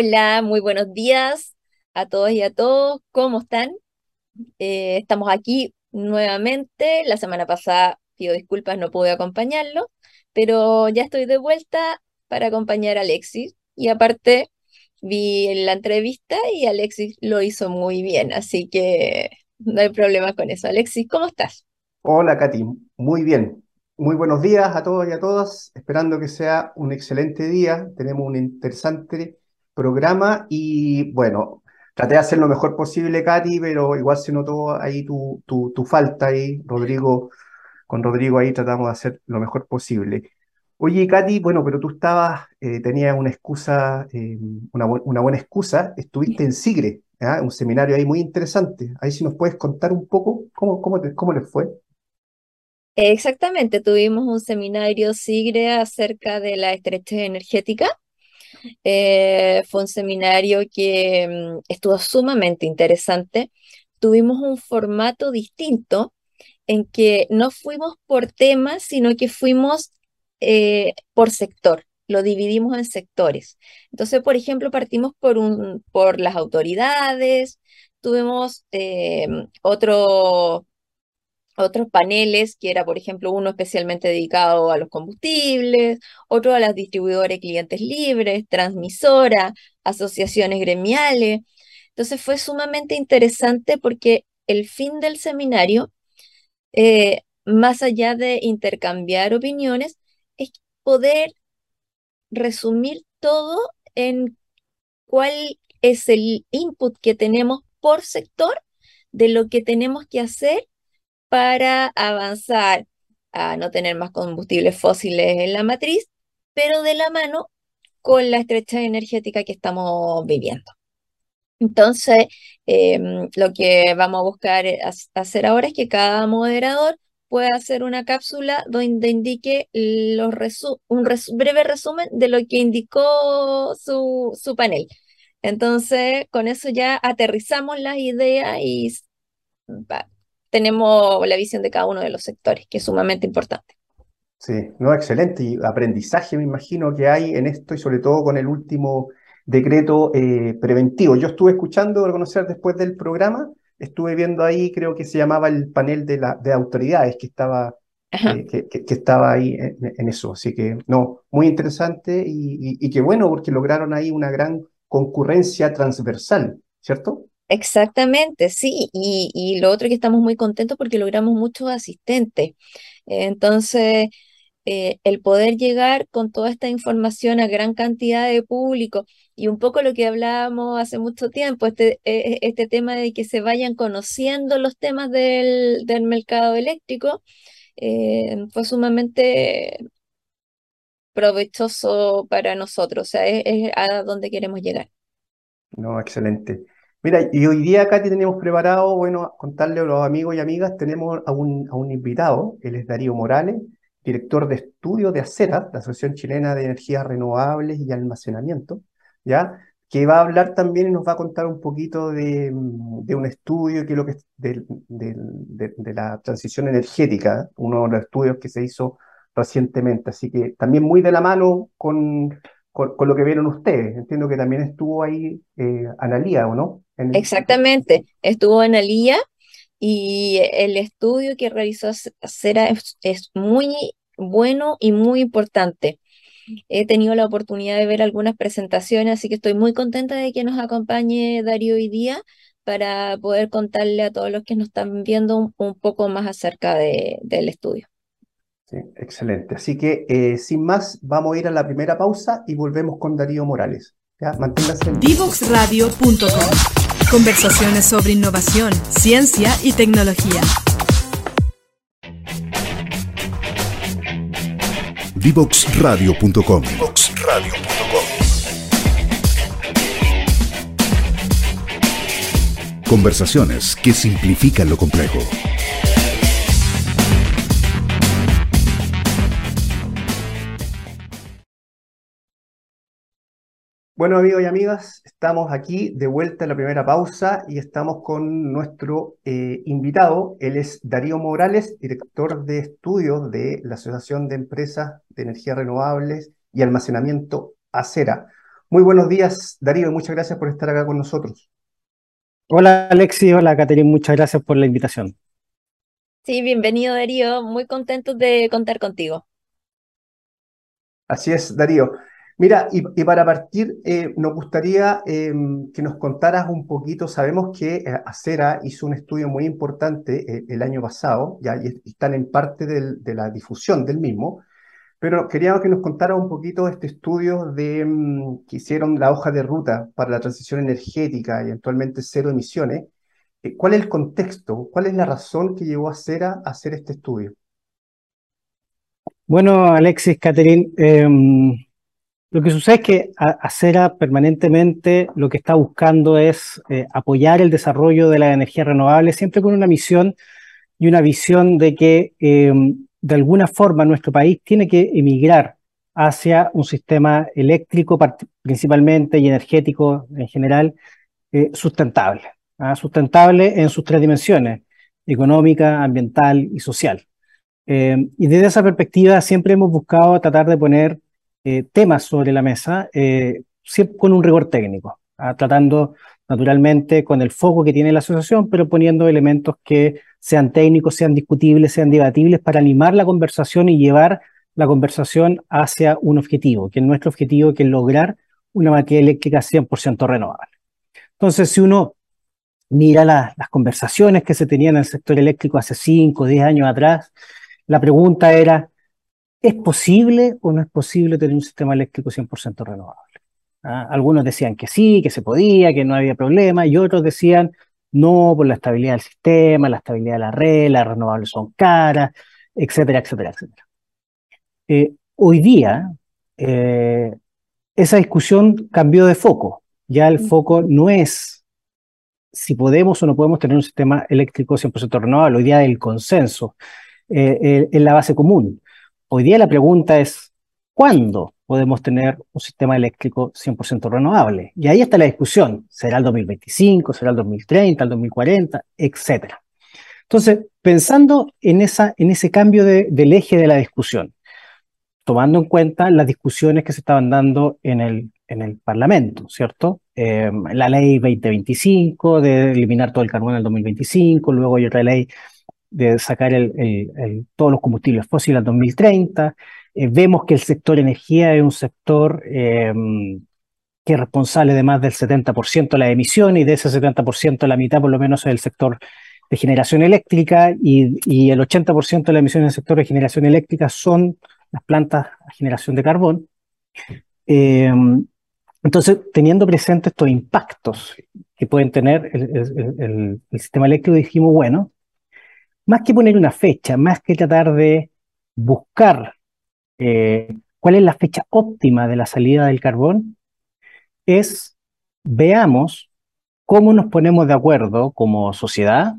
Hola, muy buenos días a todos y a todos. ¿Cómo están? Eh, estamos aquí nuevamente. La semana pasada, pido disculpas, no pude acompañarlo, pero ya estoy de vuelta para acompañar a Alexis. Y aparte, vi la entrevista y Alexis lo hizo muy bien, así que no hay problema con eso. Alexis, ¿cómo estás? Hola, Katy. Muy bien. Muy buenos días a todos y a todas. Esperando que sea un excelente día. Tenemos un interesante programa y bueno, traté de hacer lo mejor posible, Katy, pero igual se notó ahí tu, tu, tu falta ahí, Rodrigo. Con Rodrigo ahí tratamos de hacer lo mejor posible. Oye, Katy, bueno, pero tú estabas, eh, tenías una excusa, eh, una, bu- una buena excusa, estuviste en Sigre, ¿ah? Un seminario ahí muy interesante. Ahí si nos puedes contar un poco cómo, cómo, cómo les fue. Exactamente, tuvimos un seminario SIGRE acerca de la estrechez energética. Eh, fue un seminario que mm, estuvo sumamente interesante. Tuvimos un formato distinto en que no fuimos por temas, sino que fuimos eh, por sector. Lo dividimos en sectores. Entonces, por ejemplo, partimos por un, por las autoridades, tuvimos eh, otro otros paneles, que era, por ejemplo, uno especialmente dedicado a los combustibles, otro a las distribuidoras y clientes libres, transmisora, asociaciones gremiales. Entonces fue sumamente interesante porque el fin del seminario, eh, más allá de intercambiar opiniones, es poder resumir todo en cuál es el input que tenemos por sector de lo que tenemos que hacer para avanzar a no tener más combustibles fósiles en la matriz, pero de la mano con la estrecha energética que estamos viviendo. Entonces, em, lo que vamos a buscar hacer ahora es que cada moderador pueda hacer una cápsula donde indique los un breve resumen de lo que indicó su, su panel. Entonces, con eso ya aterrizamos las ideas y tenemos la visión de cada uno de los sectores, que es sumamente importante. Sí, no, excelente. Y aprendizaje me imagino que hay en esto y sobre todo con el último decreto eh, preventivo. Yo estuve escuchando, reconocer después del programa, estuve viendo ahí, creo que se llamaba el panel de, la, de autoridades que estaba, eh, que, que- que estaba ahí en, en eso. Así que, no, muy interesante y, y, y qué bueno porque lograron ahí una gran concurrencia transversal, ¿cierto? Exactamente, sí. Y, y lo otro que estamos muy contentos porque logramos muchos asistentes. Entonces, eh, el poder llegar con toda esta información a gran cantidad de público y un poco lo que hablábamos hace mucho tiempo, este, eh, este tema de que se vayan conociendo los temas del, del mercado eléctrico, eh, fue sumamente provechoso para nosotros, o sea, es, es a donde queremos llegar. No, excelente. Mira, y hoy día, Katy, tenemos preparado, bueno, contarle a los amigos y amigas, tenemos a un, a un invitado, él es Darío Morales, director de estudio de ACERA, la Asociación Chilena de Energías Renovables y Almacenamiento, ¿ya? Que va a hablar también y nos va a contar un poquito de, de un estudio que lo que de, de la transición energética, uno de los estudios que se hizo recientemente. Así que también muy de la mano con con, con lo que vieron ustedes. Entiendo que también estuvo ahí eh, Analía, ¿o no? En el- Exactamente, estuvo en Alía y el estudio que realizó Cera es, es muy bueno y muy importante. He tenido la oportunidad de ver algunas presentaciones, así que estoy muy contenta de que nos acompañe Darío hoy día para poder contarle a todos los que nos están viendo un, un poco más acerca de- del estudio. Sí, excelente. Así que, eh, sin más, vamos a ir a la primera pausa y volvemos con Darío Morales. ¿Ya? Manténgase en. Conversaciones sobre innovación, ciencia y tecnología. Divoxradio.com. Conversaciones que simplifican lo complejo. Bueno, amigos y amigas, estamos aquí de vuelta en la primera pausa y estamos con nuestro eh, invitado. Él es Darío Morales, director de estudios de la Asociación de Empresas de Energías Renovables y Almacenamiento ACERA. Muy buenos días, Darío, y muchas gracias por estar acá con nosotros. Hola Alexi, hola Caterina, muchas gracias por la invitación. Sí, bienvenido Darío, muy contentos de contar contigo. Así es, Darío. Mira, y, para partir, eh, nos gustaría em, que nos contaras un poquito, sabemos que eh, Acera hizo un estudio muy importante eh, el año pasado, ya y están en parte de la difusión del mismo, pero queríamos que nos contara un poquito este estudio de, mm, que hicieron la hoja de ruta para la transición energética y eventualmente cero emisiones. ¿Cuál es el contexto? ¿Cuál es la razón que llevó a Acera a hacer este estudio? Bueno, Alexis, Catherine, em, lo que sucede es que Acera permanentemente lo que está buscando es eh, apoyar el desarrollo de la energía renovable, siempre con una misión y una visión de que em, de alguna forma nuestro país tiene que emigrar hacia un sistema eléctrico principalmente y energético en general eh, sustentable, ¿ah? sustentable en sus tres dimensiones, económica, ambiental y social. Eh, y desde esa perspectiva siempre hemos buscado tratar de poner eh, temas sobre la mesa, eh, siempre con un rigor técnico, ¿ah? tratando naturalmente con el foco que tiene la asociación, pero poniendo elementos que sean técnicos, sean discutibles, sean debatibles para animar la conversación y llevar la conversación hacia un objetivo, que es nuestro objetivo, que es lograr una materia eléctrica 100% renovable. Entonces, si uno mira las conversaciones que se tenían en el sector eléctrico hace 5 o 10 años atrás, la pregunta era, ¿es posible o no es posible tener un sistema eléctrico 100% renovable? ¿Ah? Algunos decían que sí, que se podía, que no había problema, y otros decían, no, por la estabilidad del sistema, la estabilidad de la red, las renovables son caras, etcétera, etcétera, etcétera. Eh, hoy día, eh, esa discusión cambió de foco. Ya el foco no es si podemos o no podemos tener un sistema eléctrico 100% renovable. Hoy día el consenso eh, en la base común. Hoy día la pregunta es, ¿cuándo podemos tener un sistema eléctrico 100% renovable? Y ahí está la discusión. ¿Será el 2025? ¿Será el 2030? ¿El 2040? Etcétera. Entonces, pensando en, esa, en ese cambio del eje de la discusión, tomando en cuenta las discusiones que se estaban dando en el, en el Parlamento, ¿cierto? Eh, la ley 2025 de eliminar todo el carbón en el 2025, luego hay otra ley de sacar todos los combustibles fósiles al 2030. Eh, vemos que el sector energía es un sector em, que es responsable de más del 70% de la emisión y de ese 70% la mitad por lo menos es el sector de generación eléctrica y, el 80% de la emisión en el sector de generación eléctrica son las plantas a generación de carbón. Em, entonces, teniendo presentes estos impactos que pueden tener el, el sistema eléctrico, dijimos, bueno, más que poner una fecha, más que tratar de buscar eh, cuál es la fecha óptima de la salida del carbón, es veamos cómo nos ponemos de acuerdo como sociedad,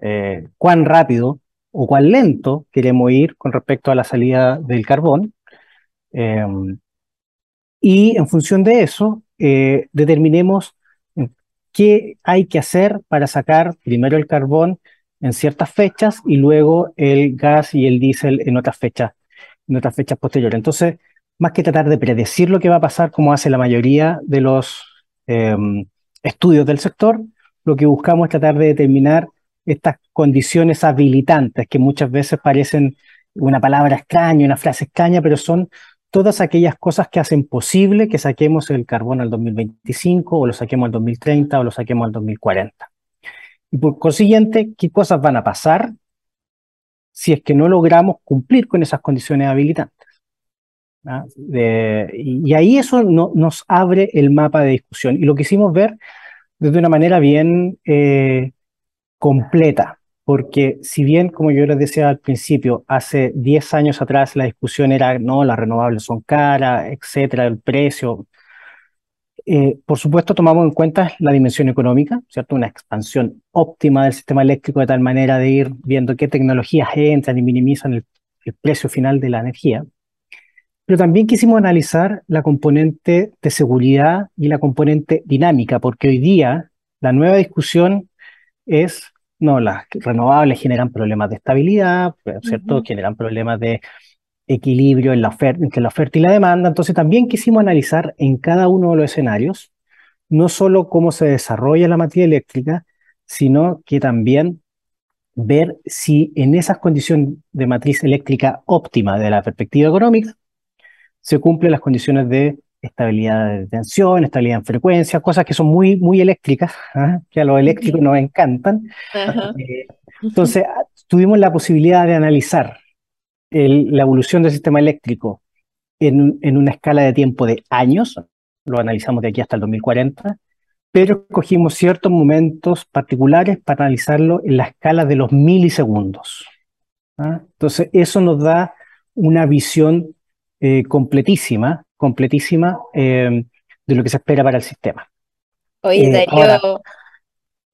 eh, cuán rápido o cuán lento queremos ir con respecto a la salida del carbón. Em, y en función de eso, eh, determinemos qué hay que hacer para sacar primero el carbón en ciertas fechas y luego el gas y el diésel en otras fechas, en otras fechas posteriores. Entonces, más que tratar de predecir lo que va a pasar, como hace la mayoría de los em, estudios del sector, lo que buscamos es tratar de determinar estas condiciones habilitantes que muchas veces parecen una palabra extraña, una frase extraña, pero son todas aquellas cosas que hacen posible que saquemos el carbón al 2025 o lo saquemos al 2030 o lo saquemos al 2040. Y por consiguiente, ¿qué cosas van a pasar si es que no logramos cumplir con esas condiciones habilitantes? ¿Ah? y, ahí eso nos abre el mapa de discusión. Y lo quisimos ver desde una manera bien eh, completa, porque si bien, como yo les decía al principio, hace 10 años atrás la discusión era, no, las renovables son caras, etcétera, el precio, eh, por supuesto, tomamos en cuenta la dimensión económica, ¿cierto? Una expansión óptima del sistema eléctrico de tal manera de ir viendo qué tecnologías entran y minimizan el, precio final de la energía. Pero también quisimos analizar la componente de seguridad y la componente dinámica, porque hoy día la nueva discusión es, no, las renovables generan problemas de estabilidad, ¿cierto? Generan problemas de equilibrio en la oferta, entre la oferta y la demanda. Entonces también quisimos analizar en cada uno de los escenarios no solo cómo se desarrolla la materia eléctrica, sino que también ver si en esas condiciones de matriz eléctrica óptima de la perspectiva económica se cumplen las condiciones de estabilidad de tensión, estabilidad en frecuencia, cosas que son muy, muy eléctricas, ¿ah? que a los eléctricos nos encantan. Eh, entonces, tuvimos la posibilidad de analizar la evolución del sistema eléctrico en, en, una escala de tiempo de años, lo analizamos de aquí hasta el 2040, pero escogimos ciertos momentos particulares para analizarlo en la escala de los milisegundos. ¿ah? Entonces, eso nos da una visión eh, completísima, completísima eh, de lo que se espera para el sistema. Oye, eh, Darío,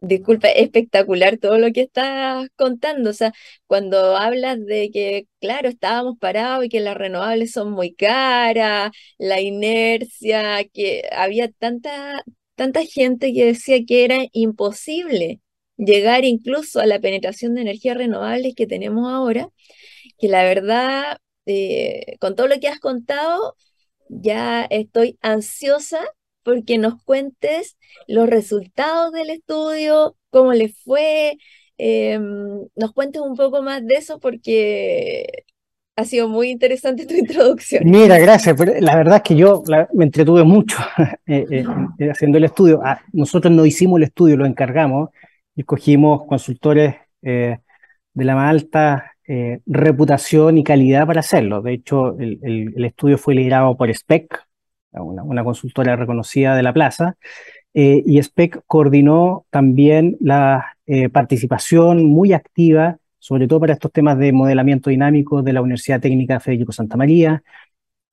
disculpa, espectacular todo lo que estás contando. O sea, cuando hablas de que, claro, estábamos parados y que las renovables son muy caras, la inercia, que había tanta, tanta gente que decía que era imposible llegar incluso a la penetración de energías renovables que tenemos ahora, que la verdad, eh, con todo lo que has contado, ya estoy ansiosa porque nos cuentes los resultados del estudio, cómo le fue, em, nos cuentes un poco más de eso porque ha sido muy interesante tu introducción. Mira, gracias. La verdad es que yo me entretuve mucho eh, eh, eh, haciendo el estudio. Ah, nosotros no hicimos el estudio, lo encargamos y escogimos consultores de la más alta reputación y calidad para hacerlo. De hecho, el, el estudio fue liderado por SPEC, una, consultora reconocida de la plaza, eh, y SPEC coordinó también la eh, participación muy activa, sobre todo para estos temas de modelamiento dinámico de la Universidad Técnica Federico Santa María.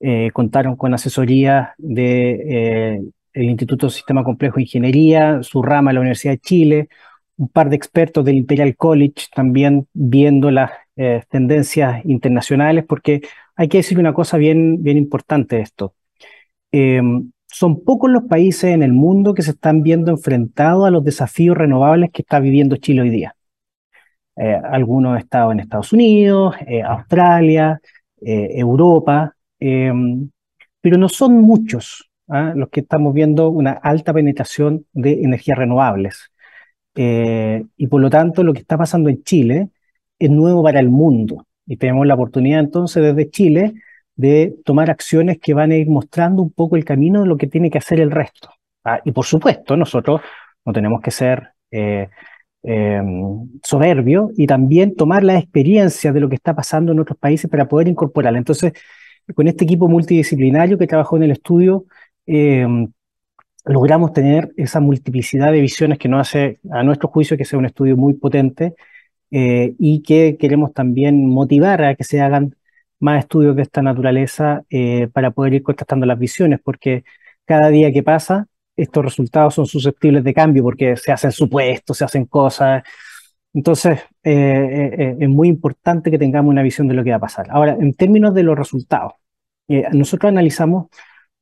Eh, contaron con asesoría del el Instituto Sistema Complejo de Ingeniería, su rama de la Universidad de Chile, un par de expertos del Imperial College también viendo las tendencias internacionales, porque hay que decir una cosa bien, bien importante de esto. Em, son pocos los países en el mundo que se están viendo enfrentados a los desafíos renovables que está viviendo Chile hoy día. Eh, algunos estados en Estados Unidos, eh, Australia, eh, Europa, em, pero no son muchos ¿ah? los que estamos viendo una alta penetración de energías renovables. y por lo tanto, lo que está pasando en Chile es nuevo para el mundo. Y tenemos la oportunidad entonces desde Chile de tomar acciones que van a ir mostrando un poco el camino de lo que tiene que hacer el resto. Ah, y por supuesto, nosotros no tenemos que ser eh, em, soberbios y también tomar la experiencia de lo que está pasando en otros países para poder incorporarla. Entonces, con este equipo multidisciplinario que trabajó en el estudio, em, logramos tener esa multiplicidad de visiones que nos hace, a nuestro juicio, que sea un estudio muy potente eh, y que queremos también motivar a que se hagan más estudios de esta naturaleza eh, para poder ir contrastando las visiones, porque cada día que pasa, estos resultados son susceptibles de cambio, porque se hacen supuestos, se hacen cosas. Entonces, eh, eh, es muy importante que tengamos una visión de lo que va a pasar. Ahora, en términos de los resultados, nosotros analizamos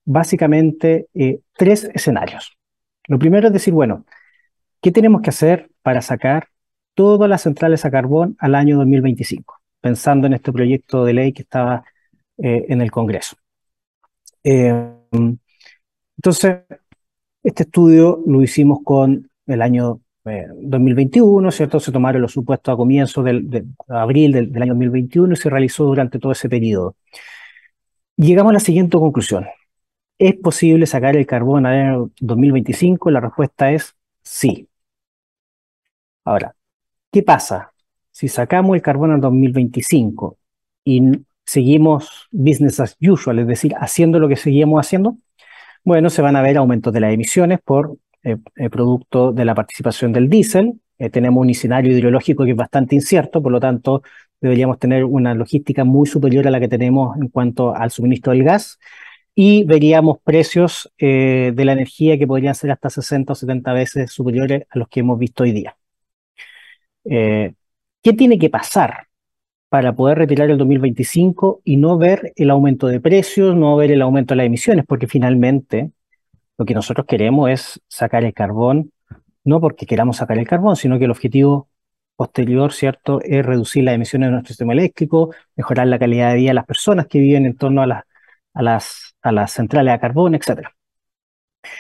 básicamente tres escenarios. Lo primero es decir, bueno, ¿qué tenemos que hacer para sacar todas las centrales a carbón al año 2025? Pensando en este proyecto de ley que estaba eh, en el Congreso. Eh, entonces, este estudio lo hicimos con el año 2021, eh, ¿cierto? Se tomaron los supuestos a comienzos del, de abril del, año 2021 y se realizó durante todo ese periodo. Llegamos a la siguiente conclusión. ¿Es posible sacar el carbón al año 2025? La respuesta es sí. Ahora, ¿qué pasa? Si sacamos el carbón en 2025 y seguimos business as usual, es decir, haciendo lo que seguimos haciendo, bueno, se van a ver aumentos de las emisiones por eh, eh, producto de la participación del diésel. Eh, tenemos un escenario hidrológico que es bastante incierto, por lo tanto, deberíamos tener una logística muy superior a la que tenemos en cuanto al suministro del gas y veríamos precios de la energía que podrían ser hasta 60 o 70 veces superiores a los que hemos visto hoy día. ¿Qué tiene que pasar para poder retirar el 2025 y no ver el aumento de precios, no ver el aumento de las emisiones? Porque finalmente lo que nosotros queremos es sacar el carbón, no porque queramos sacar el carbón, sino que el objetivo posterior, ¿cierto?, es reducir las emisiones de nuestro sistema eléctrico, mejorar la calidad de vida de las personas que viven en torno a, las centrales a carbón, etc.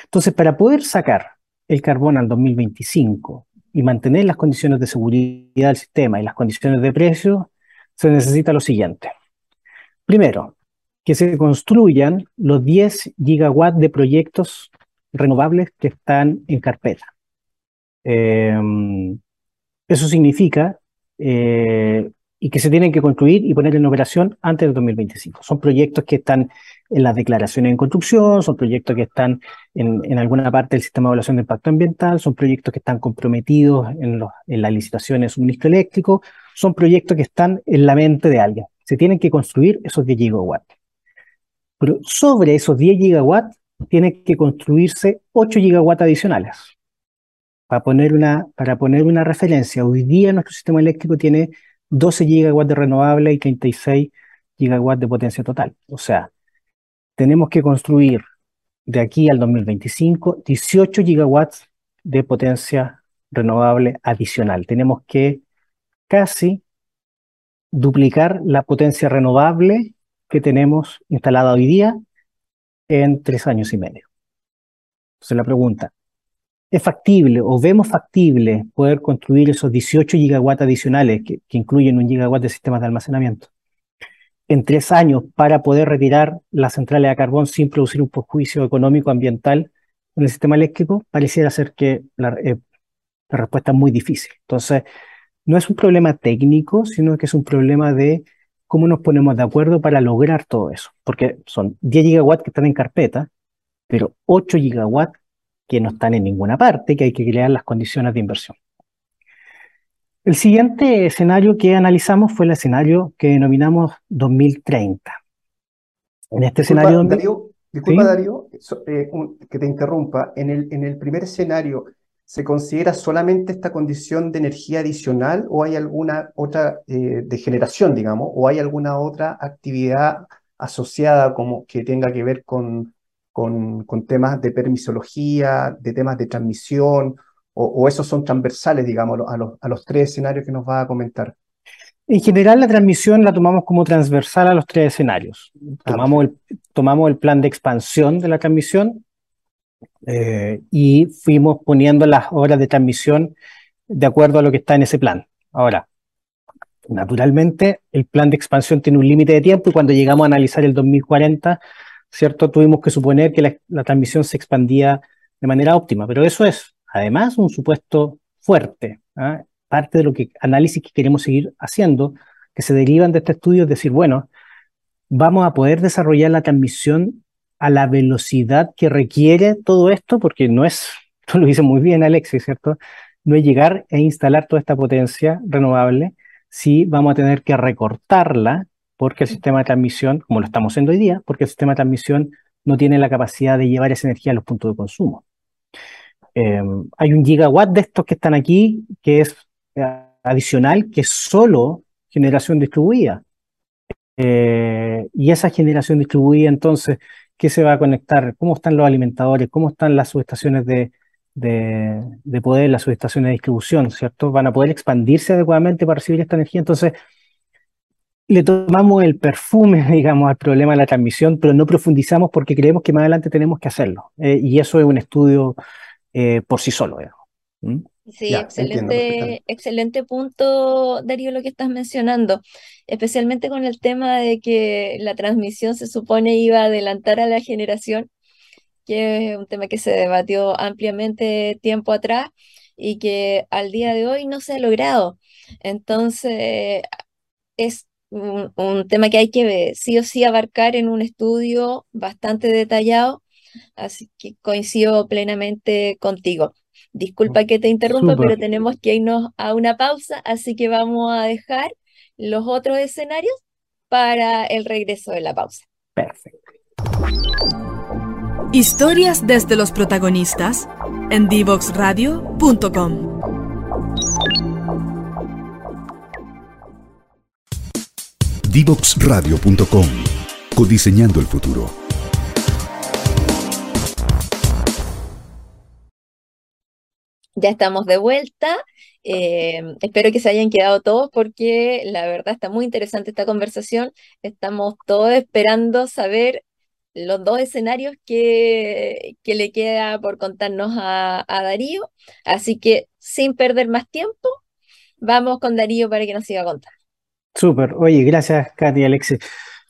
Entonces, para poder sacar el carbón al 2025 y mantener las condiciones de seguridad del sistema y las condiciones de precio, se necesita lo siguiente. Primero, que se construyan los 10 gigawatts de proyectos renovables que están en carpeta. Em, eso significa eh, y que se tienen que construir y poner en operación antes del 2025. Son proyectos que están en las declaraciones en construcción, son proyectos que están en, alguna parte del sistema de evaluación de impacto ambiental, son proyectos que están comprometidos en, los, en las licitaciones de suministro eléctrico, son proyectos que están en la mente de alguien. Se tienen que construir esos 10 gigawatts. Pero sobre esos 10 gigawatts tienen que construirse 8 gigawatts adicionales. Para poner, una, para poner una referencia, hoy día nuestro sistema eléctrico tiene 12 gigawatts de renovable y 36 gigawatts de potencia total. O sea, tenemos que construir de aquí al 2025 18 gigawatts de potencia renovable adicional. Tenemos que casi duplicar la potencia renovable que tenemos instalada hoy día en tres años y medio. Entonces la pregunta, ¿es factible o vemos factible poder construir esos 18 gigawatts adicionales que, incluyen un gigawatt de sistemas de almacenamiento en tres años para poder retirar las centrales a carbón sin producir un perjuicio económico ambiental en el sistema eléctrico? Pareciera ser que la, eh, la respuesta es muy difícil. Entonces, no es un problema técnico, sino que es un problema de cómo nos ponemos de acuerdo para lograr todo eso. Porque son 10 gigawatts que están en carpeta, pero 8 gigawatts que no están en ninguna parte, que hay que crear las condiciones de inversión. El siguiente escenario que analizamos fue el escenario que denominamos 2030. En este escenario... Darío, disculpa, Darío, eh, que te interrumpa. En el, en el primer escenario, ¿Se considera solamente esta condición de energía adicional o hay alguna otra eh, de generación, digamos, o hay alguna otra actividad asociada como que tenga que ver con, con, temas de permisología, de temas de transmisión, o, esos son transversales, digamos, a los, a los tres escenarios que nos va a comentar? En general, la transmisión la tomamos como transversal a los tres escenarios. Ah, tomamos, el, tomamos el plan de expansión de la transmisión eh, y fuimos poniendo las horas de transmisión de acuerdo a lo que está en ese plan. Ahora, naturalmente, el plan de expansión tiene un límite de tiempo y cuando llegamos a analizar el 2040, ¿cierto? Tuvimos que suponer que la, transmisión se expandía de manera óptima, pero eso es, además, un supuesto fuerte. ¿ah? Parte de lo que análisis que queremos seguir haciendo, que se derivan de este estudio, es decir, bueno, vamos a poder desarrollar la transmisión a la velocidad que requiere todo esto, porque no es, tú lo dices muy bien Alexis, ¿cierto? No es llegar e instalar toda esta potencia renovable, si vamos a tener que recortarla, porque el sistema de transmisión, como lo estamos haciendo hoy día, porque el sistema de transmisión no tiene la capacidad de llevar esa energía a los puntos de consumo. Em, hay un gigawatt de estos que están aquí, que es eh, adicional, que es solo generación distribuida. Eh, y esa generación distribuida, entonces, qué se va a conectar, cómo están los alimentadores, cómo están las subestaciones de, de, poder, las subestaciones de distribución, ¿cierto? Van a poder expandirse adecuadamente para recibir esta energía. Entonces, le tomamos el perfume, digamos, al problema de la transmisión, pero no profundizamos porque creemos que más adelante tenemos que hacerlo. Eh, y eso es un estudio eh, por sí solo. ¿Mm? Sí, excelente, excelente punto, Darío, lo que estás mencionando, especialmente con el tema de que la transmisión se supone iba a adelantar a la generación, que es un tema que se debatió ampliamente tiempo atrás y que al día de hoy no se ha logrado. Entonces, es un, un tema que hay que sí o sí abarcar en un estudio bastante detallado, así que coincido plenamente contigo. Disculpa que te interrumpa, pero tenemos que irnos a una pausa, así que vamos a dejar los otros escenarios para el regreso de la pausa. Perfecto. Historias desde los protagonistas en divoxradio.com. Divoxradio.com. Codiseñando el futuro. Ya estamos de vuelta. Eh, espero que se hayan quedado todos porque la verdad está muy interesante esta conversación. Estamos todos esperando saber los dos escenarios que, que le queda por contarnos a, a Darío. Así que sin perder más tiempo, vamos con Darío para que nos siga contando. Súper. Oye, gracias, Katy y Alexis.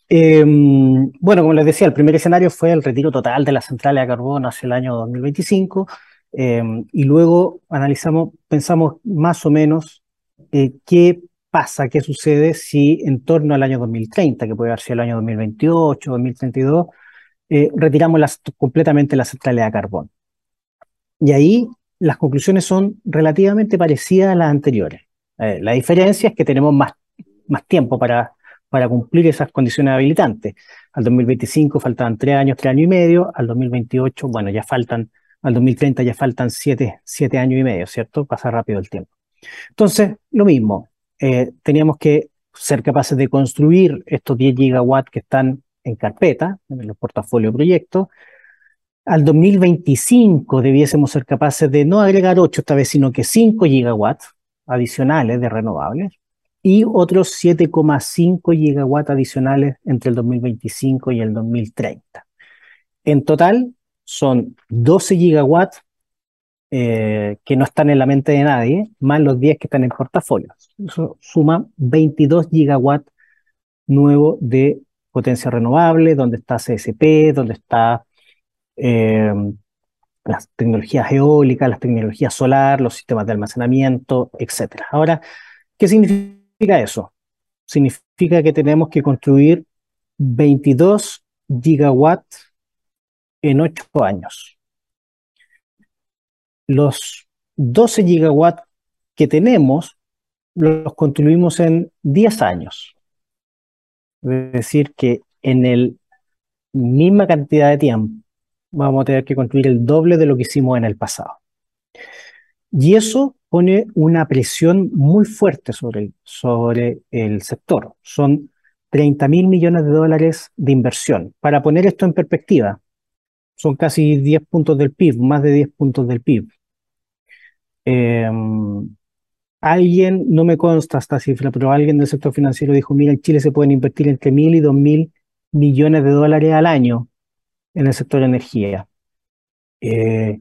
bueno, como les decía, el primer escenario fue el retiro total de la central de carbón hacia el año 2025. Em, y luego analizamos, pensamos más o menos eh, qué pasa, qué sucede si en torno al año 2030, que puede haber sido el año 2028, 2032, eh, retiramos las, completamente la centralidad de carbón. Y ahí las conclusiones son relativamente parecidas a las anteriores. Eh, la diferencia es que tenemos más, más tiempo para, para cumplir esas condiciones habilitantes. Al 2025 faltaban tres años, tres años y medio, al 2028, bueno, ya faltan al 2030 ya faltan siete, años y medio, ¿cierto? Pasa rápido el tiempo. Entonces, lo mismo, eh, teníamos que ser capaces de construir estos 10 gigawatts que están en carpeta, en los portafolios proyectos. Al 2025 debiésemos ser capaces de no agregar 8 esta vez, sino que 5 gigawatts adicionales de renovables y otros 7,5 gigawatts adicionales entre el 2025 y el 2030. En total, son 12 gigawatts eh, que no están en la mente de nadie, más los 10 que están en portafolio. Eso suma 22 gigawatts nuevos de potencia renovable, donde está CSP, donde está eh, las tecnologías eólicas, las tecnologías solar, los sistemas de almacenamiento, etc. Ahora, ¿qué significa eso? Significa que tenemos que construir 22 gigawatts en ocho años. Los 12 gigawatts que tenemos los construimos en 10 años. Es decir, que en el misma cantidad de tiempo vamos a tener que construir el doble de lo que hicimos en el pasado. Y eso pone una presión muy fuerte sobre el, sobre el sector. Son 30 mil millones de dólares de inversión. Para poner esto en perspectiva, son casi 10 puntos del PIB, más de 10 puntos del PIB. Em, alguien, no me consta esta cifra, pero alguien del sector financiero dijo, mira, en Chile se pueden invertir entre mil y dos mil millones de dólares al año en el sector energía. Eh,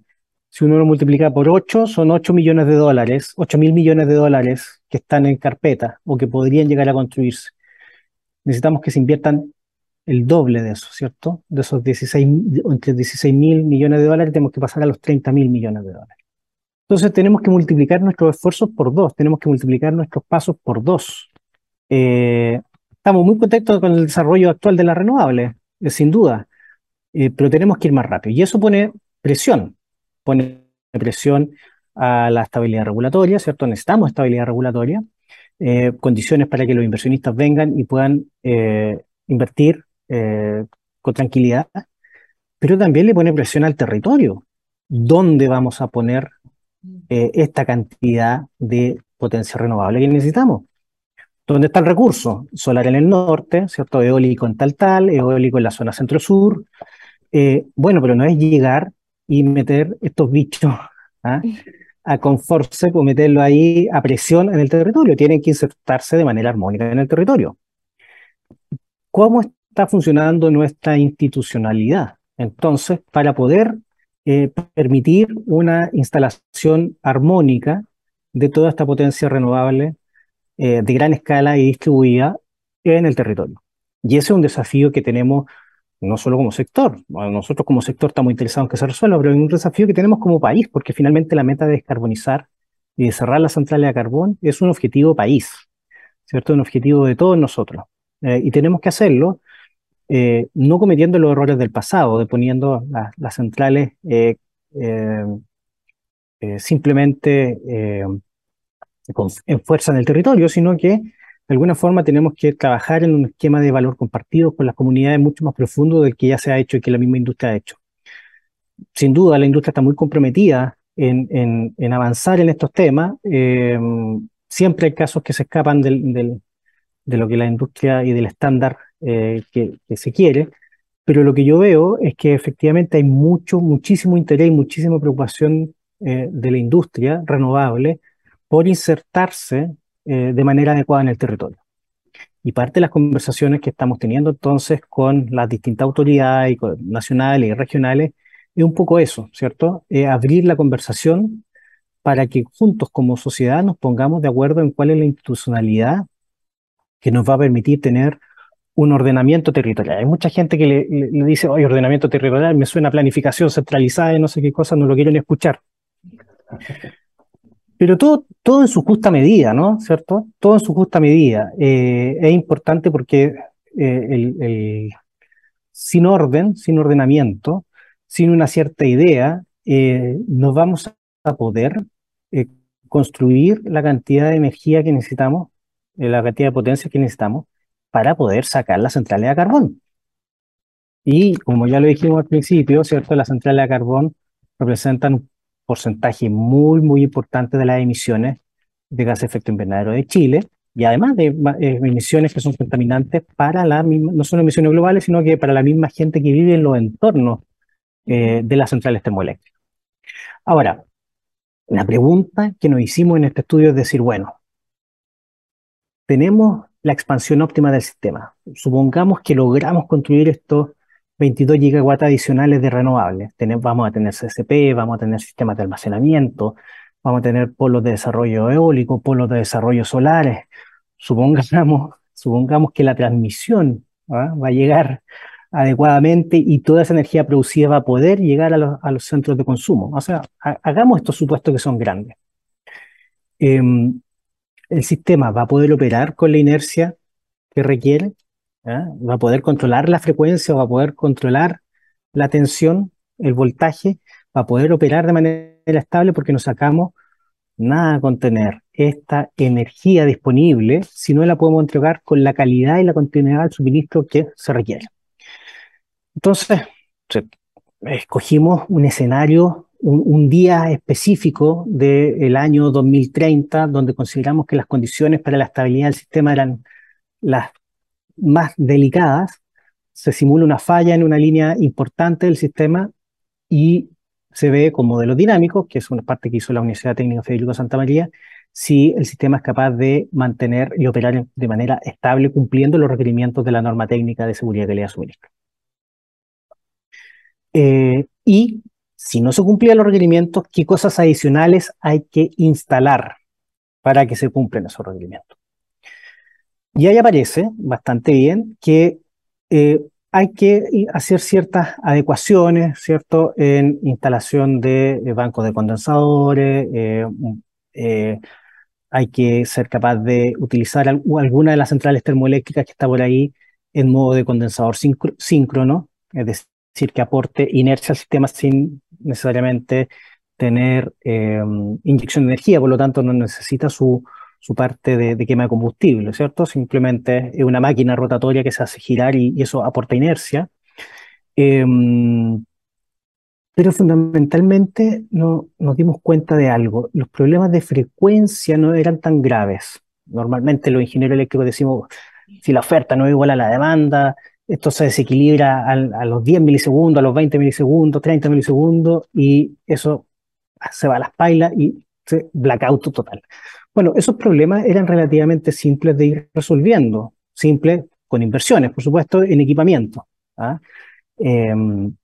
si uno lo multiplica por 8, son 8 millones de dólares, 8 mil millones de dólares que están en carpeta o que podrían llegar a construirse. Necesitamos que se inviertan el doble de eso, ¿cierto? De esos 16, entre 16 mil millones de dólares tenemos que pasar a los 30 mil millones de dólares. Entonces tenemos que multiplicar nuestros esfuerzos por dos, tenemos que multiplicar nuestros pasos por dos. Eh, estamos muy contentos con el desarrollo actual de las renovables, eh, sin duda, eh, pero tenemos que ir más rápido. Y eso pone presión, pone presión a la estabilidad regulatoria, ¿cierto? Necesitamos estabilidad regulatoria, condiciones para que los inversionistas vengan y puedan invertir eh, con tranquilidad, pero también le pone presión al territorio. ¿Dónde vamos a poner eh, esta cantidad de potencia renovable que necesitamos? ¿Dónde está el recurso? Solar en el norte, ¿cierto? Eólico en tal tal, eólico en la zona centro-sur. Eh, bueno, pero no es llegar y meter estos bichos ¿ah? a conforce o meterlo ahí a presión en el territorio. Tienen que insertarse de manera armónica en el territorio. ¿Cómo está funcionando nuestra institucionalidad. Entonces, para poder eh, permitir una instalación armónica de toda esta potencia renovable eh, de gran escala y distribuida en el territorio. Y ese es un desafío que tenemos no solo como sector, nosotros como sector estamos interesados en que se resuelva, pero es un desafío que tenemos como país, porque finalmente la meta de descarbonizar y de cerrar las centrales de carbón es un objetivo país, ¿cierto? Un objetivo de todos nosotros. Eh, y tenemos que hacerlo eh, no cometiendo los errores del pasado, de poniendo las centrales eh, simplemente en fuerza en el territorio, sino que de alguna forma tenemos que trabajar en un esquema de valor compartido con las comunidades mucho más profundo del que ya se ha hecho y que la misma industria ha hecho. Sin duda, la industria está muy comprometida en, avanzar en estos temas. siempre hay casos que se escapan de lo que la industria y del estándar eh, que, se quiere, pero lo que yo veo es que efectivamente hay mucho, muchísimo interés y muchísima preocupación eh, de la industria renovable por insertarse eh, de manera adecuada en el territorio. Y parte de las conversaciones que estamos teniendo entonces con las distintas autoridades nacionales y regionales es un poco eso, ¿cierto? abrir la conversación para que juntos como sociedad nos pongamos de acuerdo en cuál es la institucionalidad que nos va a permitir tener un ordenamiento territorial. Hay mucha gente que le, dice, oye, ordenamiento territorial, me suena planificación centralizada y no sé qué cosa, no lo quieren escuchar. Pero todo, todo en su justa medida, ¿no? ¿Cierto? Todo en su justa medida. Eh, es importante porque eh, sin orden, sin ordenamiento, sin una cierta idea, eh, nos vamos a poder construir la cantidad de energía que necesitamos, la cantidad de potencia que necesitamos para poder sacar las centrales a carbón. Y como ya lo dijimos al principio, ¿cierto? Las centrales a carbón representan porcentaje muy, muy importante de las emisiones de gas de efecto invernadero de Chile y además de eh, emisiones que son contaminantes para la misma, no solo emisiones globales, sino que para la misma gente que vive en los entornos eh, de las centrales termoeléctricas. Ahora, la pregunta que nos hicimos en este estudio es decir, bueno, tenemos la expansión óptima del sistema. Supongamos que logramos construir estos 22 gigawatts adicionales de renovables. vamos a tener CSP, vamos a tener sistemas de almacenamiento, vamos a tener polos de desarrollo eólico, polos de desarrollo solares. Supongamos, supongamos que la transmisión ¿ah? va a llegar adecuadamente y toda esa energía producida va a poder llegar a los, centros de consumo. O sea, hagamos estos supuestos que son grandes. Em, el sistema va a poder operar con la inercia que requiere, va a poder controlar la frecuencia, va a poder controlar la tensión, el voltaje, va a poder operar de manera estable porque no sacamos nada con tener esta energía disponible si no la podemos entregar con la calidad y la continuidad del suministro que se requiere. Entonces, escogimos un escenario un, día específico del año 2030, donde consideramos que las condiciones para la estabilidad del sistema eran las más delicadas, se simula una falla en una línea importante del sistema y se ve con modelos dinámicos, que es una parte que hizo la Universidad Técnica Federico Santa María, si el sistema es capaz de mantener y operar de manera estable cumpliendo los requerimientos de la norma técnica de seguridad que le suministro. Eh, y si no se cumplían los requerimientos, qué cosas adicionales hay que instalar para que se cumplan esos requerimientos. Y ahí aparece bastante bien que eh, hay que hacer ciertas adecuaciones, ¿cierto? En instalación de, bancos de condensadores, eh, eh, hay que ser capaz de utilizar alguna de las centrales termoeléctricas que está por ahí en modo de condensador síncrono, es decir, que aporte inercia al sistema sin necesariamente tener eh, inyección de energía, por lo tanto no necesita su, su parte de, quema de combustible, ¿cierto? Simplemente es una máquina rotatoria que se hace girar y, eso aporta inercia. Em, pero fundamentalmente no, nos dimos cuenta de algo. Los problemas de frecuencia no eran tan graves. Normalmente los ingenieros eléctricos decimos, si la oferta no es igual a la demanda, esto se desequilibra a, los 10 milisegundos, a los 20 milisegundos, 30 milisegundos, y eso se va a las pailas y blackout total. Bueno, esos problemas eran relativamente simples de ir resolviendo, simples con inversiones, por supuesto, en equipamiento. ¿ah? Em,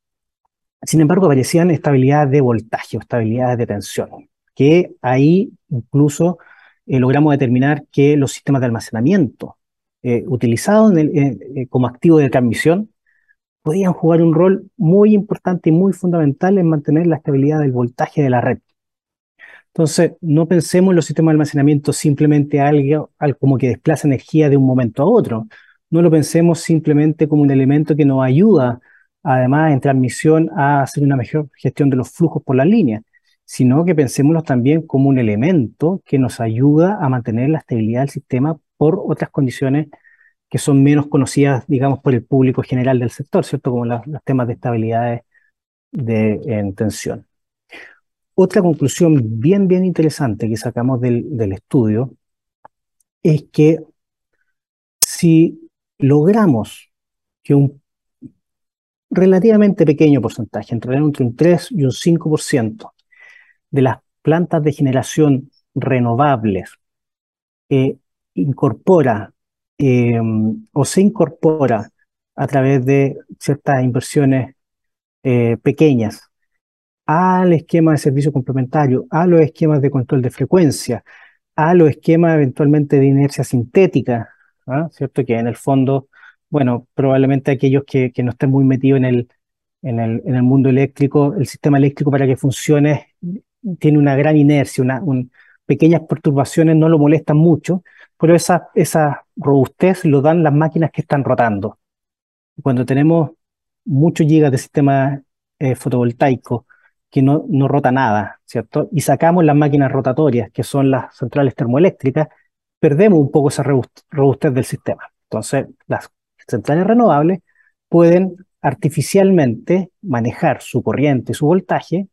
sin embargo, aparecían estabilidades de voltaje o estabilidades de tensión, que ahí incluso eh, logramos determinar que los sistemas de almacenamiento eh, utilizados eh, como activo de transmisión podían jugar un rol muy importante y muy fundamental en mantener la estabilidad del voltaje de la red. Entonces, no pensemos en los sistemas de almacenamiento simplemente algo, algo como que desplaza energía de un momento a otro. No lo pensemos simplemente como un elemento que nos ayuda, además, en transmisión a hacer una mejor gestión de los flujos por la línea, sino que pensémoslo también como un elemento que nos ayuda a mantener la estabilidad del sistema por otras condiciones que son menos conocidas, digamos, por el público general del sector, ¿cierto? Como los temas de estabilidad de, en tensión. Otra conclusión bien, bien interesante que sacamos del, del estudio es que si logramos que un relativamente pequeño porcentaje, entre un 3 y un 5%, de las plantas de generación renovables eh, incorpora eh, o se incorpora a través de ciertas inversiones eh, pequeñas al esquema de servicio complementario, a los esquemas de control de frecuencia, a los esquemas eventualmente de inercia sintética, ¿ah? ¿cierto? Que en el fondo, bueno, probablemente aquellos que, que no estén muy metidos en el, en el, en el mundo eléctrico, el sistema eléctrico para que funcione tiene una gran inercia, una, pequeñas perturbaciones no lo molestan mucho, pero esa, esa robustez lo dan las máquinas que están rotando. Cuando tenemos muchos gigas de sistema eh, fotovoltaico que no, no rota nada, ¿cierto? Y sacamos las máquinas rotatorias, que son las centrales termoeléctricas, perdemos un poco esa robustez del sistema. Entonces, las centrales renovables pueden artificialmente manejar su corriente su voltaje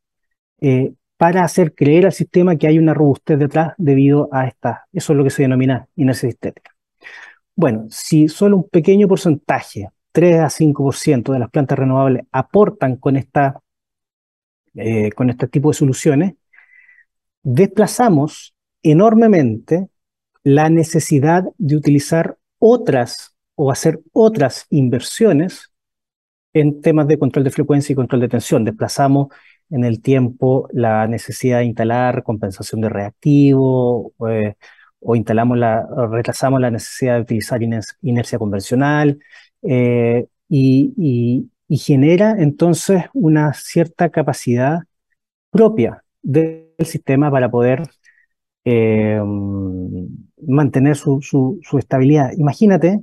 eh, para hacer creer al sistema que hay una robustez detrás debido a esta, eso es lo que se denomina inercia estética. Bueno, si solo un pequeño porcentaje, 3 a 5% de las plantas renovables aportan con, esta, eh, con este tipo de soluciones, desplazamos enormemente la necesidad de utilizar otras o hacer otras inversiones en temas de control de frecuencia y control de tensión. Desplazamos en el tiempo la necesidad de instalar compensación de reactivo eh, o instalamos la, retrasamos la necesidad de utilizar inercia convencional eh, y, genera entonces una cierta capacidad propia del sistema para poder eh, mantener su, su, estabilidad. Imagínate,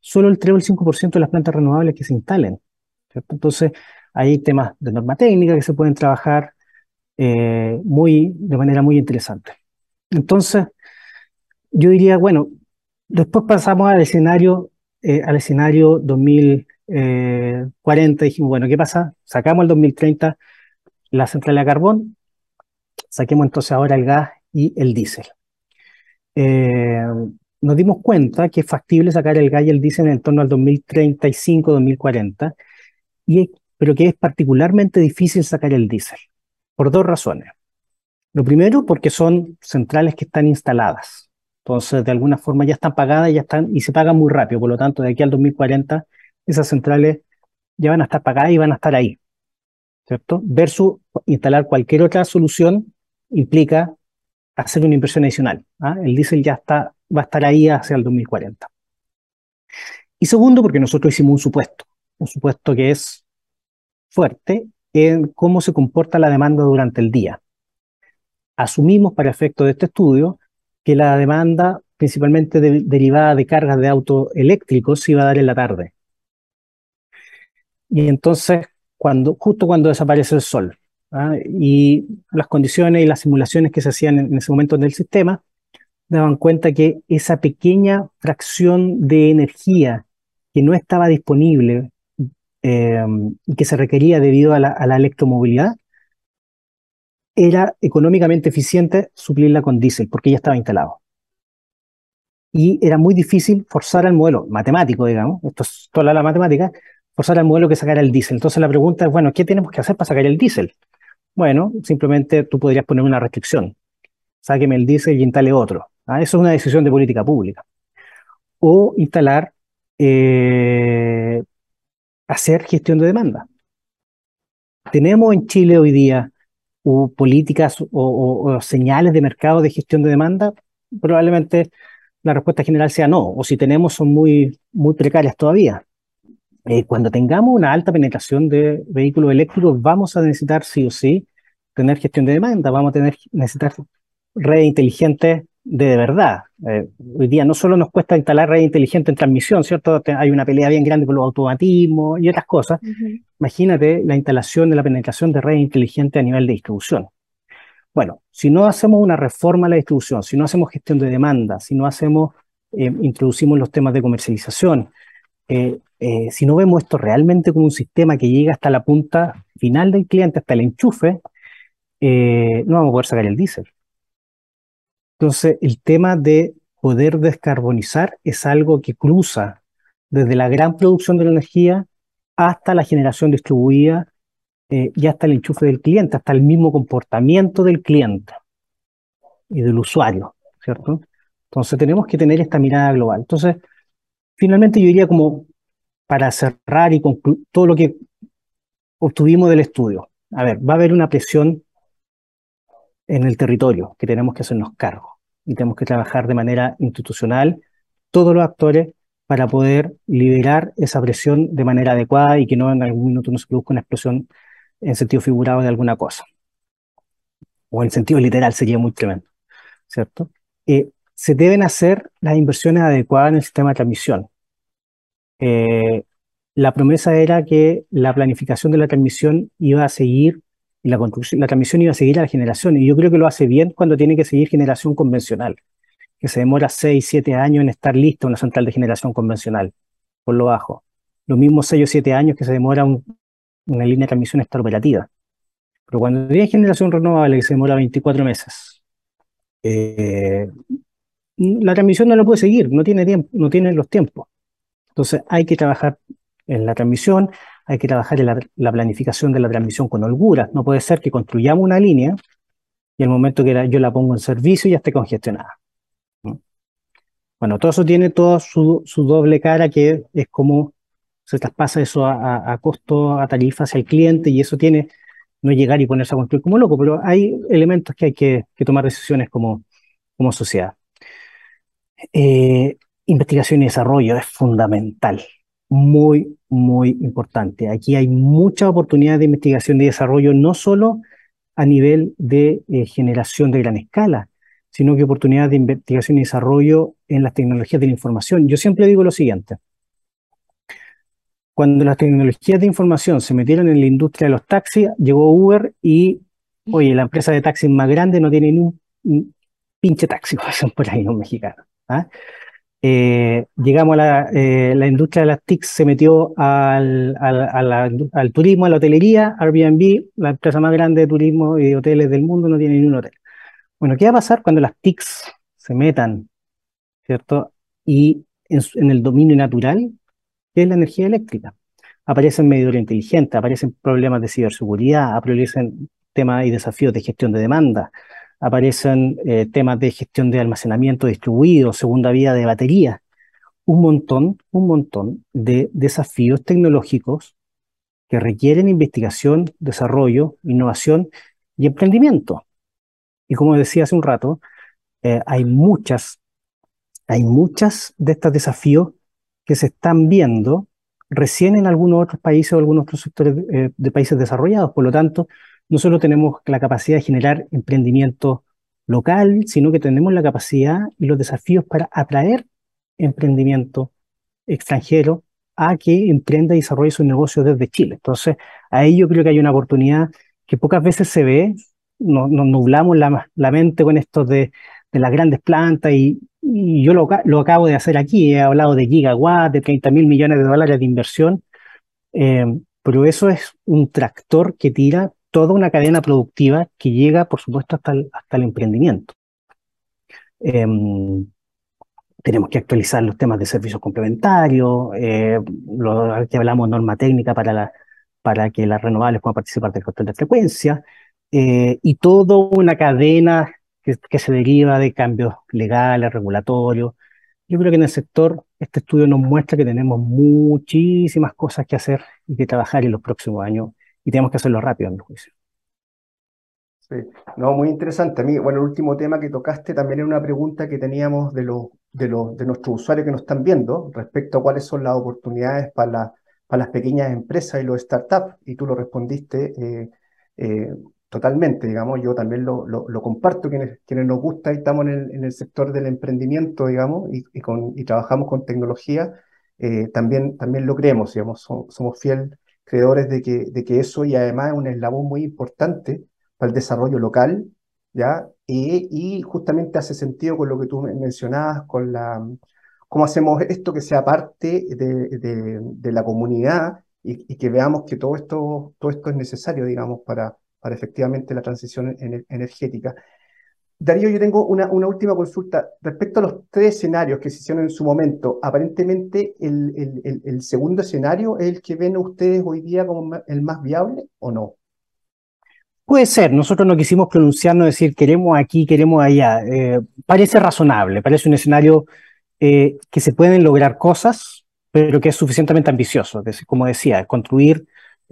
solo el 3 o el 5% de las plantas renovables que se instalen. Entonces, hay temas de norma técnica que se pueden trabajar eh, muy, de manera muy interesante. Entonces, yo diría, bueno, después pasamos al escenario, eh, al escenario 2040, dijimos, bueno, ¿qué pasa? Sacamos el 2030 la central de carbón, saquemos entonces ahora el gas y el diésel. Eh, nos dimos cuenta que es factible sacar el gas y el diésel en torno al 2035-2040 y pero que es particularmente difícil sacar el diésel, por dos razones. Lo primero, porque son centrales que están instaladas. Entonces, de alguna forma ya están pagadas ya están, y se pagan muy rápido. Por lo tanto, de aquí al 2040, esas centrales ya van a estar pagadas y van a estar ahí. ¿Cierto? Versus instalar cualquier otra solución implica hacer una inversión adicional. ¿ah? El diésel ya está, va a estar ahí hacia el 2040. Y segundo, porque nosotros hicimos un supuesto. Un supuesto que es fuerte en cómo se comporta la demanda durante el día. Asumimos para efecto de este estudio que la demanda principalmente derivada de cargas de autos eléctricos se iba a dar en la tarde. Y entonces, cuando, justo cuando desaparece el sol, ¿ah? y las condiciones y las simulaciones que se hacían en, ese momento en el sistema, daban cuenta que esa pequeña fracción de energía que no estaba disponible eh, que se requería debido a la, electromovilidad, era económicamente eficiente suplirla con diésel, porque ya estaba instalado. Y era muy difícil forzar al modelo matemático, digamos, esto es toda la matemática, forzar al modelo que sacara el diésel. Entonces la pregunta es, bueno, ¿qué tenemos que hacer para sacar el diésel? Bueno, simplemente tú podrías poner una restricción. Sáqueme el diésel y instale otro. ¿ah? Eso es una decisión de política pública. O instalar eh, hacer gestión de demanda. ¿Tenemos en Chile hoy día políticas o, señales de mercado de gestión de demanda? Probablemente la respuesta general sea no, o si tenemos son muy, muy precarias todavía. Eh, cuando tengamos una alta penetración de vehículos eléctricos, vamos a necesitar sí o sí tener gestión de demanda, vamos a tener, necesitar redes inteligentes de, verdad. Eh, hoy día no solo nos cuesta instalar red inteligente en transmisión, ¿cierto? Hay una pelea bien grande por los automatismos y otras cosas. Imagínate la instalación de la penetración de red inteligente a nivel de distribución. Bueno, si no hacemos una reforma a la distribución, si no hacemos gestión de demanda, si no hacemos, eh, introducimos los temas de comercialización, eh, si no vemos esto realmente como un sistema que llega hasta la punta final del cliente, hasta el enchufe, no vamos a poder sacar el diésel. Entonces, el tema de poder descarbonizar es algo que cruza desde la gran producción de la energía hasta la generación distribuida eh, ya hasta el enchufe del cliente, hasta el mismo comportamiento del cliente y del usuario, ¿cierto? Entonces tenemos que tener esta mirada global. Entonces, finalmente yo diría como para cerrar y concluir todo lo que obtuvimos del estudio. A ver, va a haber una presión en el territorio que tenemos que hacernos cargo y tenemos que trabajar de manera institucional todos los actores para poder liberar esa presión de manera adecuada y que no en algún minuto nos produzca una explosión en sentido figurado de alguna cosa. O en sentido literal sería muy tremendo, ¿cierto? Eh, se deben hacer las inversiones adecuadas en el sistema de transmisión. Eh, la promesa era que la planificación de la transmisión iba a seguir la, construcción, la transmisión iba a seguir a la generación. Y yo creo que lo hace bien cuando tiene que seguir generación convencional, que se demora 6, 7 años en estar lista una central de generación convencional, por lo bajo. Los mismos 6 o 7 años que se demora una línea de transmisión estar operativa. Pero cuando tiene generación renovable que se demora 24 meses, eh, la transmisión no la puede seguir, no tiene, tiempo, no tiene los tiempos. Entonces hay que trabajar en la transmisión, hay que trabajar en la, planificación de la transmisión con holgura. No puede ser que construyamos una línea y el momento que yo la pongo en servicio ya esté congestionada. Bueno, todo eso tiene toda su, doble cara que es como se traspasa eso a, costo, a tarifa hacia el cliente y eso tiene no llegar y ponerse a construir como loco, pero hay elementos que hay que, tomar decisiones como, como sociedad. Eh, investigación y desarrollo es fundamental, muy, muy importante. Aquí hay mucha oportunidad de investigación y desarrollo, no solo a nivel de eh, generación de gran escala, sino que oportunidad de investigación y desarrollo en las tecnologías de la información. Yo siempre digo lo siguiente. Cuando las tecnologías de información se metieron en la industria de los taxis, llegó Uber y, oye, la empresa de taxis más grande no tiene ni un, pinche taxi, por ahí, no mexicano. ¿ah? Eh, llegamos a la, eh, la, industria de las TICs, se metió al, turismo, a la hotelería, Airbnb, la empresa más grande de turismo y hoteles del mundo, no tiene ni un hotel. Bueno, ¿qué va a pasar cuando las TICs se metan, ¿cierto? Y en, el dominio natural, que es la energía eléctrica. Aparecen medidores inteligentes, aparecen problemas de ciberseguridad, aparecen temas y desafíos de gestión de demanda, aparecen eh, temas de gestión de almacenamiento distribuido, segunda vía de batería, un montón, un montón de desafíos tecnológicos que requieren investigación, desarrollo, innovación y emprendimiento. Y como decía hace un rato, eh, hay muchas, hay muchas de estos desafíos que se están viendo recién en algunos otros países o algunos otros sectores eh, de países desarrollados. Por lo tanto, no solo tenemos la capacidad de generar emprendimiento local, sino que tenemos la capacidad y los desafíos para atraer emprendimiento extranjero a que emprenda y desarrolle su negocio desde Chile. Entonces, ahí yo creo que hay una oportunidad que pocas veces se ve, nos, nublamos la, mente con esto de, las grandes plantas y, yo lo, acabo de hacer aquí, he hablado de gigawatts, de 30 mil millones de dólares de inversión, eh, pero eso es un tractor que tira toda una cadena productiva que llega, por supuesto, hasta el, hasta el emprendimiento. Em, tenemos que actualizar los temas de servicios complementarios, eh, que hablamos norma técnica para, la, para que las renovables puedan participar del control de frecuencia, eh, y toda una cadena que, que, se deriva de cambios legales, regulatorios. Yo creo que en el sector este estudio nos muestra que tenemos muchísimas cosas que hacer y que trabajar en los próximos años y tenemos que hacerlo rápido en el juicio. Sí, no, muy interesante. A mí, bueno, el último tema que tocaste también era una pregunta que teníamos de, los de, los de nuestros usuarios que nos están viendo respecto a cuáles son las oportunidades para, la, para las pequeñas empresas y los startups, y tú lo respondiste eh, eh, totalmente, digamos, yo también lo, lo, comparto, quienes, quienes nos gusta y estamos en el, en el sector del emprendimiento, digamos, y, con, y trabajamos con tecnología, eh, también, también lo creemos, digamos, somos, somos fieles creedores de que, de que eso y además es un eslabón muy importante para el desarrollo local, ¿ya? Y, justamente hace sentido con lo que tú mencionabas, con la, cómo hacemos esto que sea parte de, de, la comunidad y, y, que veamos que todo esto, todo esto es necesario, digamos, para, para efectivamente la transición energética. Darío, yo tengo una, última consulta. Respecto a los tres escenarios que se hicieron en su momento, aparentemente el, segundo escenario es el que ven ustedes hoy día como el más viable o no? Puede ser, nosotros no quisimos pronunciarnos, decir queremos aquí, queremos allá. Eh, parece razonable, parece un escenario eh, que se pueden lograr cosas, pero que es suficientemente ambicioso. Como decía, construir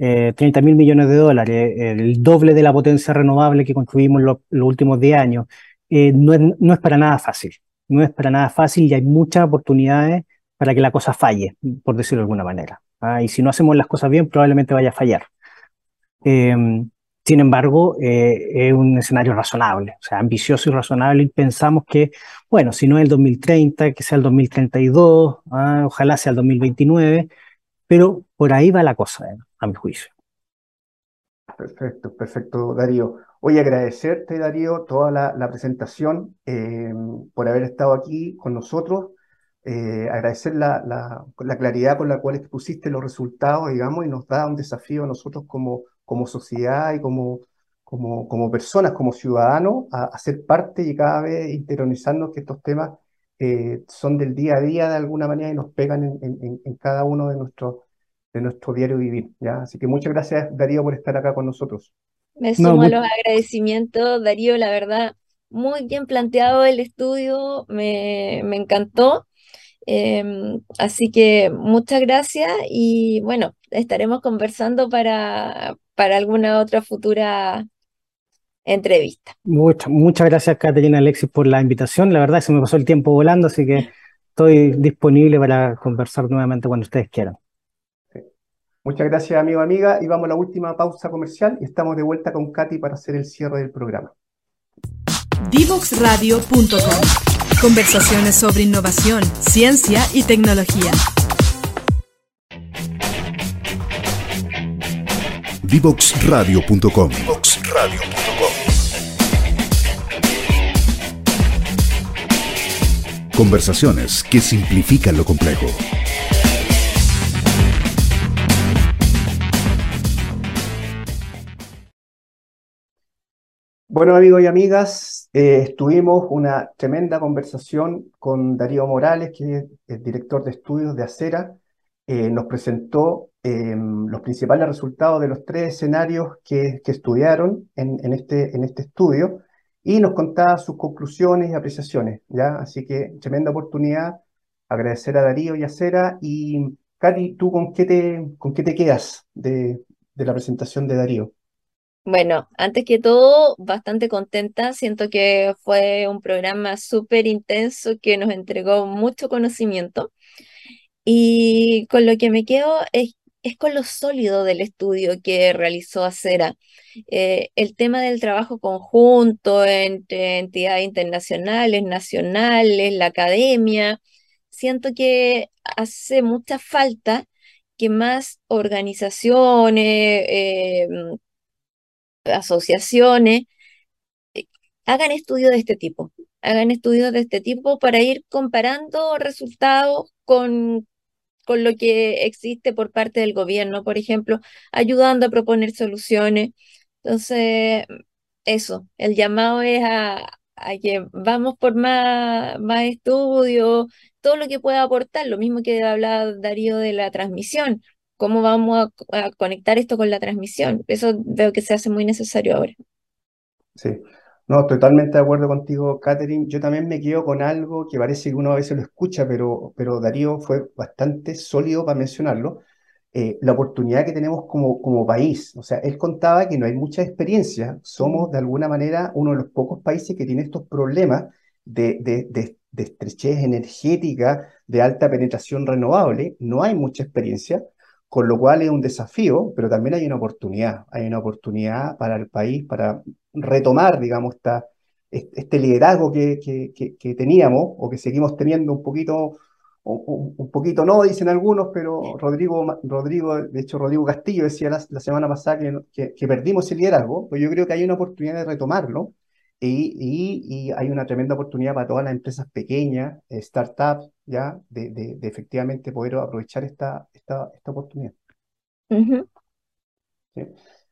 eh, 30 mil millones de dólares, el doble de la potencia renovable que construimos los últimos 10 años, eh, no, es, para nada fácil. No es para nada fácil y hay muchas oportunidades para que la cosa falle, por decirlo de alguna manera. ¿ah? Y si no hacemos las cosas bien, probablemente vaya a fallar. Eh, sin embargo, eh, es un escenario razonable, o sea, ambicioso y razonable, y pensamos que, bueno, si no es el 2030, que sea el 2032, ah, ojalá sea el 2029, pero por ahí va la cosa, eh, a mi juicio. Perfecto, perfecto, Darío. Hoy agradecerte, Darío, toda la, presentación, eh, por haber estado aquí con nosotros, agradecer la, la, claridad con la cual expusiste los resultados, digamos, y nos da un desafío a nosotros como sociedad y como, personas, como ciudadanos, a, ser parte y cada vez interiorizarnos que estos temas eh, son del día a día de alguna manera y nos pegan en, cada uno de nuestros de nuestro diario vivir. ¿ya? Así que muchas gracias, Darío, por estar acá con nosotros. Me sumo a los agradecimientos, Darío, la verdad, muy bien planteado el estudio, me, me encantó. Em, así que muchas gracias y bueno, estaremos conversando para, para alguna otra futura entrevista. Muchas, muchas gracias, Caterina Alexis, por la invitación. La verdad se me pasó el tiempo volando, así que estoy disponible para conversar nuevamente cuando ustedes quieran. Muchas gracias, amigo, amiga. Y vamos a la última pausa comercial y estamos de vuelta con Katy para hacer el cierre del programa. Divoxradio.com Conversaciones sobre innovación, ciencia y tecnología. Divoxradio.com Conversaciones que simplifican lo complejo. Bueno, amigos y amigas, eh, estuvimos una tremenda conversación con Darío Morales, que es el director de estudios de Acera. Eh, nos presentó em, los principales resultados de los tres escenarios que, estudiaron en, este, en este estudio y nos contaba sus conclusiones y apreciaciones. ¿ya? Así que tremenda oportunidad. Agradecer a Darío y Acera. Y Katy, ¿tú con qué te, con qué te quedas de, de la presentación de Darío? Bueno, antes que todo, bastante contenta. Siento que fue un programa súper intenso que nos entregó mucho conocimiento. Y con lo que me quedo es, es con lo sólido del estudio que realizó Acera. Eh, el tema del trabajo conjunto entre entidades internacionales, nacionales, la academia. Siento que hace mucha falta que más organizaciones, eh, asociaciones, hagan estudios de este tipo, hagan estudios de este tipo para ir comparando resultados con, con lo que existe por parte del gobierno, por ejemplo, ayudando a proponer soluciones. Entonces, eso, el llamado es a, que vamos por más, más estudios, todo lo que pueda aportar, lo mismo que hablaba Darío de la transmisión cómo vamos a, conectar esto con la transmisión. Eso veo que se hace muy necesario ahora. Sí, no, totalmente de acuerdo contigo, Catherine. Yo también me quedo con algo que parece que uno a veces lo escucha, pero, pero Darío fue bastante sólido para mencionarlo. Eh, la oportunidad que tenemos como, como país. O sea, él contaba que no hay mucha experiencia. Somos de alguna manera uno de los pocos países que tiene estos problemas de, de, de, de estrechez energética, de alta penetración renovable. No hay mucha experiencia con lo cual es un desafío, pero también hay una oportunidad, hay una oportunidad para el país para retomar, digamos, esta, este liderazgo que, que, teníamos o que seguimos teniendo un poquito, un, poquito no, dicen algunos, pero Rodrigo, Rodrigo, de hecho Rodrigo Castillo decía la, semana pasada que, que, perdimos el liderazgo, pues yo creo que hay una oportunidad de retomarlo y, y, hay una tremenda oportunidad para todas las empresas pequeñas, eh, startups, ya, de, de, efectivamente poder aprovechar esta, esta, esta oportunidad.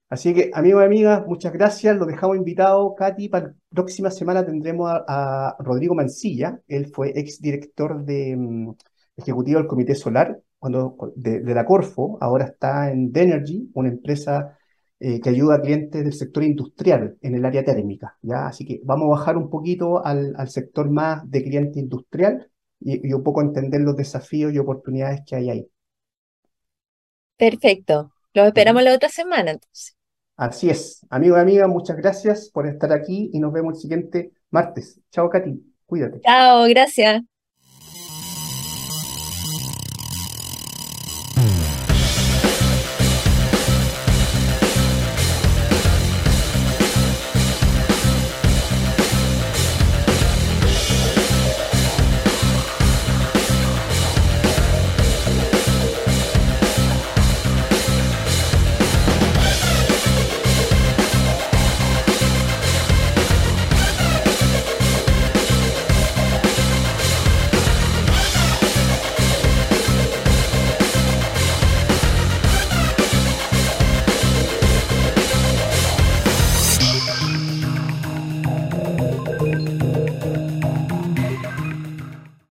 Así que, amigos y amigas, muchas gracias. Lo dejamos invitado, Katy. Para la próxima semana tendremos a, Rodrigo Mancilla. Él fue exdirector de, mm, ejecutivo del Comité Solar cuando, de, la Corfo. Ahora está en Denergy, una empresa eh, que ayuda a clientes del sector industrial en el área térmica. ¿ya? Así que vamos a bajar un poquito al, sector más de cliente industrial y, y un poco entender los desafíos y oportunidades que hay ahí. Perfecto. Los esperamos la otra semana, entonces. Así es. Amigo y amiga, muchas gracias por estar aquí y nos vemos el siguiente martes. Chao, Katy. Cuídate. Chao, gracias.